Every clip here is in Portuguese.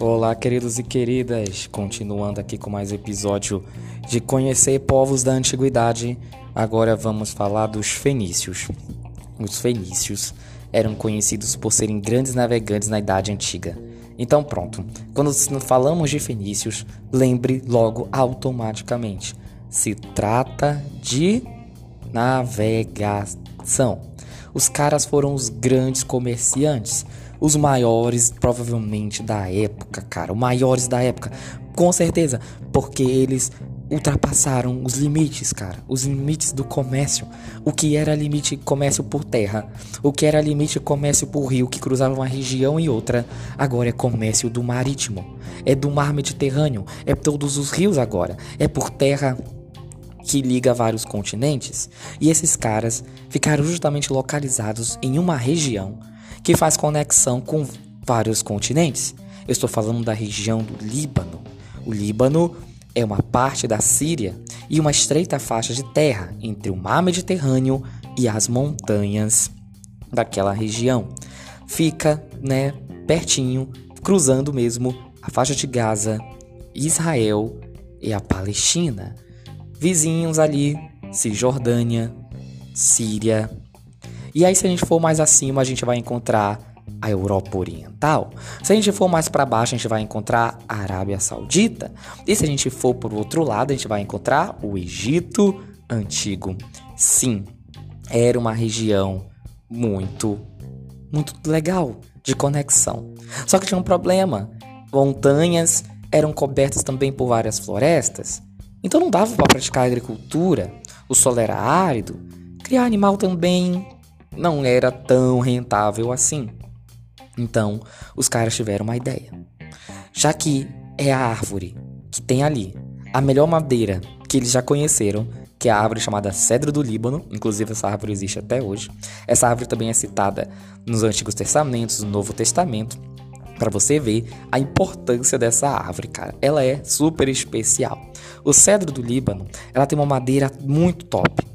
Olá, queridos e queridas, continuando aqui com mais episódio de Conhecer Povos da Antiguidade. Agora vamos falar dos fenícios. Os fenícios eram conhecidos por serem grandes navegantes na Idade Antiga. Então, pronto, quando falamos de fenícios, lembre logo automaticamente: se trata de navegação. Os caras foram os grandes comerciantes os maiores, provavelmente, da época, cara. Os maiores da época. Com certeza. Porque eles ultrapassaram os limites, cara. Os limites do comércio. O que era limite comércio por terra. O que era limite comércio por rio, que cruzava uma região e outra. Agora é comércio do marítimo. É do mar Mediterrâneo. É todos os rios agora. É por terra que liga vários continentes. E esses caras ficaram justamente localizados em uma região que faz conexão com vários continentes. Eu estou falando da região do Líbano. O Líbano é uma parte da Síria e uma estreita faixa de terra entre o mar Mediterrâneo e as montanhas daquela região. Fica, né, pertinho, cruzando mesmo a faixa de Gaza, Israel e a Palestina. Vizinhos ali, Cisjordânia, Síria, e aí, se a gente for mais acima, a gente vai encontrar a Europa Oriental. Se a gente for mais para baixo, a gente vai encontrar a Arábia Saudita. E se a gente for por outro lado, a gente vai encontrar o Egito Antigo. Sim, era uma região muito, muito legal de conexão. Só que tinha um problema: montanhas eram cobertas também por várias florestas. Então não dava para praticar agricultura. O solo era árido. Criar animal também não era tão rentável assim. Então, os caras tiveram uma ideia. Já que é a árvore que tem ali a melhor madeira que eles já conheceram, que é a árvore chamada cedro do Líbano, inclusive essa árvore existe até hoje. Essa árvore também é citada nos Antigos Testamentos, no Novo Testamento, para você ver a importância dessa árvore, cara. Ela é super especial. O cedro do Líbano, ela tem uma madeira muito top.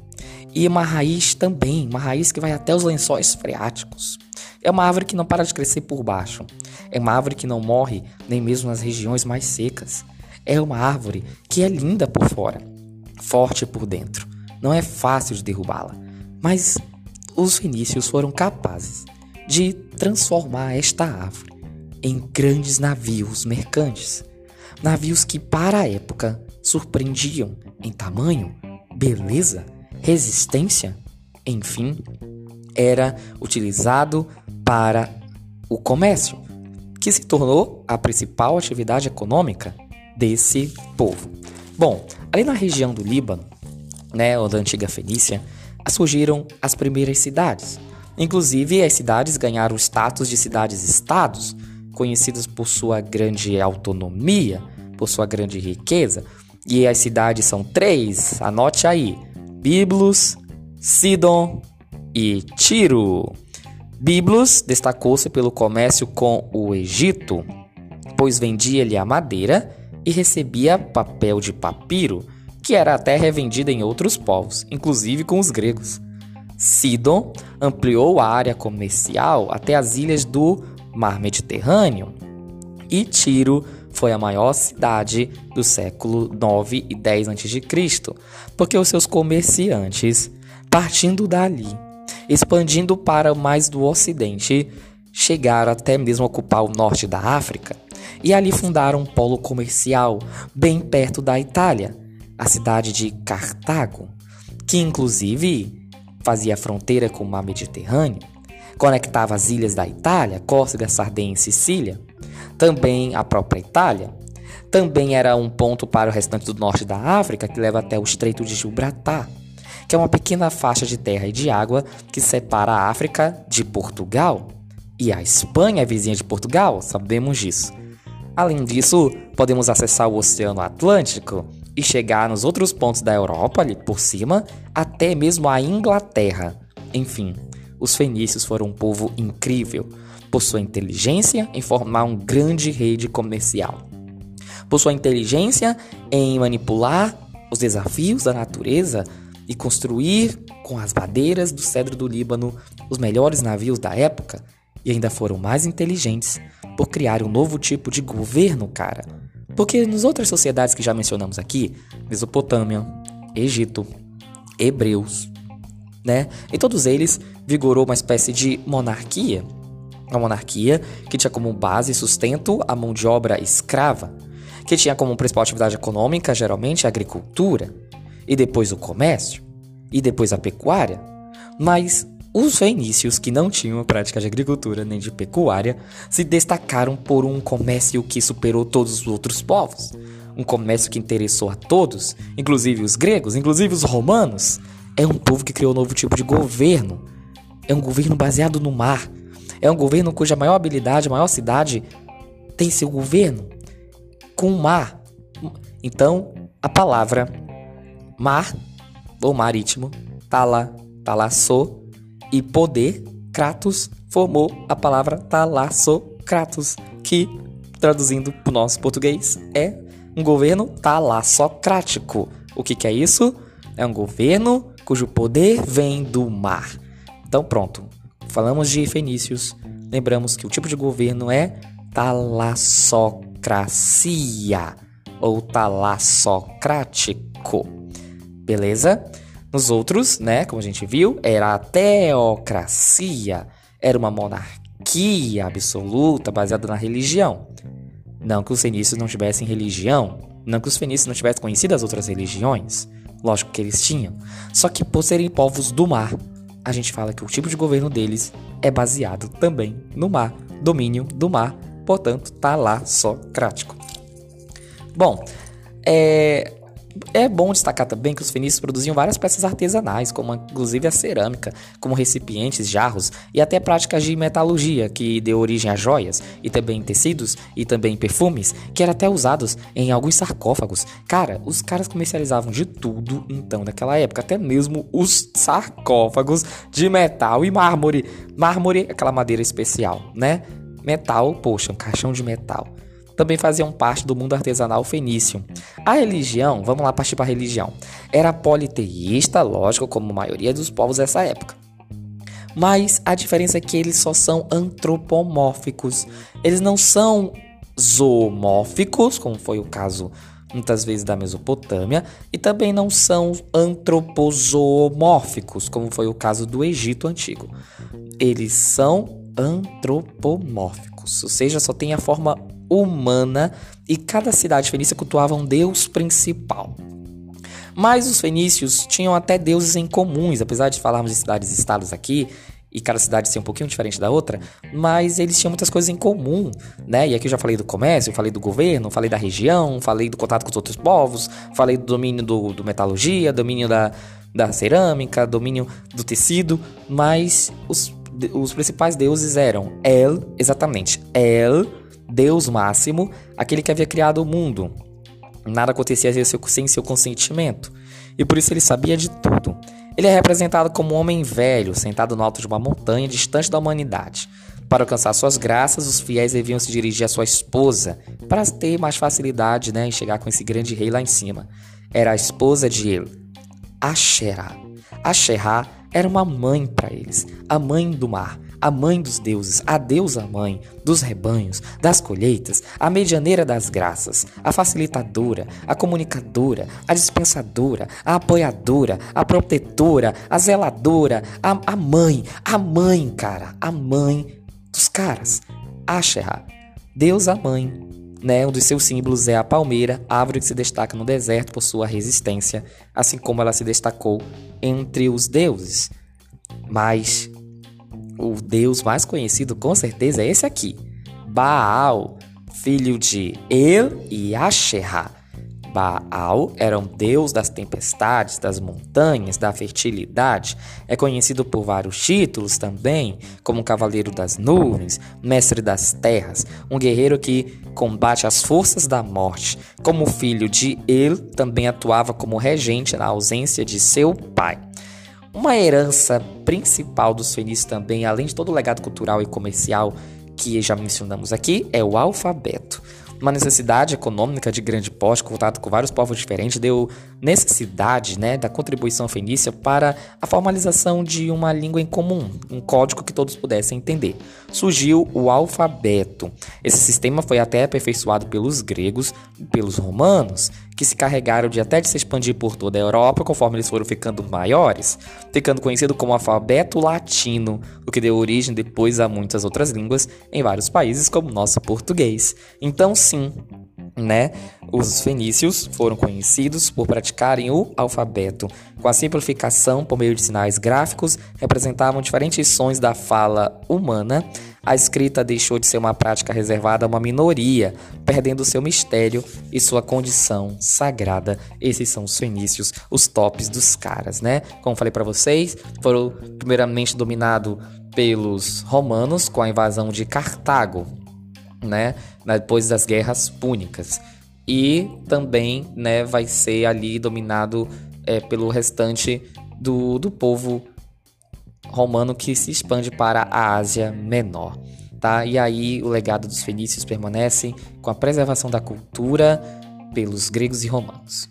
E uma raiz também, uma raiz que vai até os lençóis freáticos. É uma árvore que não para de crescer por baixo. É uma árvore que não morre nem mesmo nas regiões mais secas. É uma árvore que é linda por fora, forte por dentro. Não é fácil de derrubá-la. Mas os fenícios foram capazes de transformar esta árvore em grandes navios mercantes. Navios que, para a época, surpreendiam em tamanho, beleza resistência, enfim, era utilizado para o comércio, que se tornou a principal atividade econômica desse povo. Bom, ali na região do Líbano, né, ou da antiga Fenícia, surgiram as primeiras cidades. Inclusive, as cidades ganharam o status de cidades-estados, conhecidas por sua grande autonomia, por sua grande riqueza. E as cidades são três, anote aí: Biblos, Sidon e Tiro. Biblos destacou-se pelo comércio com o Egito, pois vendia-lhe a madeira e recebia papel de papiro, que era até revendido em outros povos, inclusive com os gregos. Sidon ampliou a área comercial até as ilhas do Mar Mediterrâneo, e Tiro foi a maior cidade do século 9 e 10 a.C., porque os seus comerciantes, partindo dali, expandindo para mais do ocidente, chegaram até mesmo a ocupar o norte da África e ali fundaram um polo comercial bem perto da Itália, a cidade de Cartago, que inclusive fazia fronteira com o mar Mediterrâneo, conectava as ilhas da Itália, Córcega, Sardenha e Sicília, também a própria Itália. Também era um ponto para o restante do norte da África, que leva até o Estreito de Gibraltar, que é uma pequena faixa de terra e de água que separa a África de Portugal. E a Espanha é vizinha de Portugal, sabemos disso. Além disso, podemos acessar o Oceano Atlântico e chegar nos outros pontos da Europa, ali por cima, até mesmo a Inglaterra. Enfim, os fenícios foram um povo incrível, por sua inteligência em formar um grande rede comercial, por sua inteligência em manipular os desafios da natureza e construir com as madeiras do cedro do Líbano os melhores navios da época, e ainda foram mais inteligentes por criar um novo tipo de governo, cara. Porque nas outras sociedades que já mencionamos aqui, Mesopotâmia, Egito, Hebreus, né? Em todos eles vigorou uma espécie de monarquia, uma monarquia que tinha como base e sustento a mão de obra escrava, que tinha como principal atividade econômica geralmente a agricultura, e depois o comércio, e depois a pecuária. Mas os fenícios, que não tinham prática de agricultura nem de pecuária, se destacaram por um comércio que superou todos os outros povos. Um comércio que interessou a todos, inclusive os gregos, inclusive os romanos. É um povo que criou um novo tipo de governo. É um governo baseado no mar. É um governo cuja maior habilidade, maior cidade tem seu governo com o mar. Então, a palavra mar ou marítimo tá lá, tá lá so e poder, Kratos, formou a palavra talassocratos, que, traduzindo para o nosso português, é um governo talassocrático. O que, que é isso? É um governo cujo poder vem do mar. Então, pronto. Falamos de fenícios. Lembramos que o tipo de governo é talassocracia ou talassocrático. Beleza? Nos outros, né, como a gente viu, era a teocracia, era uma monarquia absoluta baseada na religião. Não que os fenícios não tivessem religião, não que os fenícios não tivessem conhecido as outras religiões, lógico que eles tinham. Só que por serem povos do mar, a gente fala que o tipo de governo deles é baseado também no mar, domínio do mar, portanto, tá lá socrático. Bom, é, é bom destacar também que os fenícios produziam várias peças artesanais, como inclusive a cerâmica, como recipientes, jarros e até práticas de metalurgia, que deu origem a joias, e também tecidos e também perfumes, que eram até usados em alguns sarcófagos. Cara, os caras comercializavam de tudo então naquela época, até mesmo os sarcófagos de metal e mármore. Mármore, aquela madeira especial, né? Metal, poxa, um caixão de metal também faziam parte do mundo artesanal fenício. A religião, vamos lá partir para a religião, era politeísta, lógico, como a maioria dos povos dessa época. Mas a diferença é que eles só são antropomórficos. Eles não são zoomórficos, como foi o caso muitas vezes da Mesopotâmia, e também não são antropozoomórficos, como foi o caso do Egito Antigo. Eles são antropomórficos, ou seja, só tem a forma humana e cada cidade fenícia cultuava um deus principal. Mas os fenícios tinham até deuses em comuns, apesar de falarmos de cidades e estados aqui, e cada cidade ser um pouquinho diferente da outra, mas eles tinham muitas coisas em comum, né? E aqui eu já falei do comércio, falei do governo, falei da região, falei do contato com os outros povos, falei do domínio do, do metalurgia, domínio da, da cerâmica, domínio do tecido, mas os, os principais deuses eram El, exatamente, El, Deus máximo, aquele que havia criado o mundo. Nada acontecia sem seu consentimento, e por isso ele sabia de tudo. Ele é representado como um homem velho, sentado no alto de uma montanha distante da humanidade. Para alcançar suas graças, os fiéis deviam se dirigir à sua esposa, para ter mais facilidade né, em chegar com esse grande rei lá em cima. Era a esposa de ele, Asherah. Asherah era uma mãe para eles, a mãe do mar, a mãe dos deuses, a deusa mãe dos rebanhos, das colheitas, a medianeira das graças, a facilitadora, a comunicadora, a dispensadora, a apoiadora, a protetora, a zeladora, a, a mãe, a mãe, cara, a mãe dos caras. Asherah, deusa mãe, né? Um dos seus símbolos é a palmeira, árvore que se destaca no deserto por sua resistência, assim como ela se destacou entre os deuses. Mas o deus mais conhecido com certeza é esse aqui, Baal, filho de El e Asherah. Baal era um deus das tempestades, das montanhas, da fertilidade. É conhecido por vários títulos também, como Cavaleiro das Nuvens, Mestre das Terras, um guerreiro que combate as forças da morte. Como filho de El, também atuava como regente na ausência de seu pai. Uma herança principal dos fenícios também, além de todo o legado cultural e comercial que já mencionamos aqui, é o alfabeto. uma necessidade econômica de grande porte, contato com vários povos diferentes, deu necessidade né, da contribuição fenícia para a formalização de uma língua em comum, um código que todos pudessem entender. Surgiu o alfabeto. Esse sistema foi até aperfeiçoado pelos gregos pelos romanos, que se carregaram de até de se expandir por toda a Europa conforme eles foram ficando maiores, ficando conhecido como alfabeto latino, o que deu origem depois a muitas outras línguas em vários países, como o nosso português. Então, sim, né? Os fenícios foram conhecidos por praticarem o alfabeto. Com a simplificação por meio de sinais gráficos, representavam diferentes sons da fala humana. A escrita deixou de ser uma prática reservada a uma minoria, perdendo seu mistério e sua condição sagrada. Esses são os fenícios, os tops dos caras, né? Como falei para vocês, foram primeiramente dominados pelos romanos com a invasão de Cartago, né? Depois das guerras púnicas. E também, né, vai ser ali dominado é, pelo restante do, do povo romano que se expande para a Ásia Menor. Tá? E aí o legado dos fenícios permanece com a preservação da cultura pelos gregos e romanos.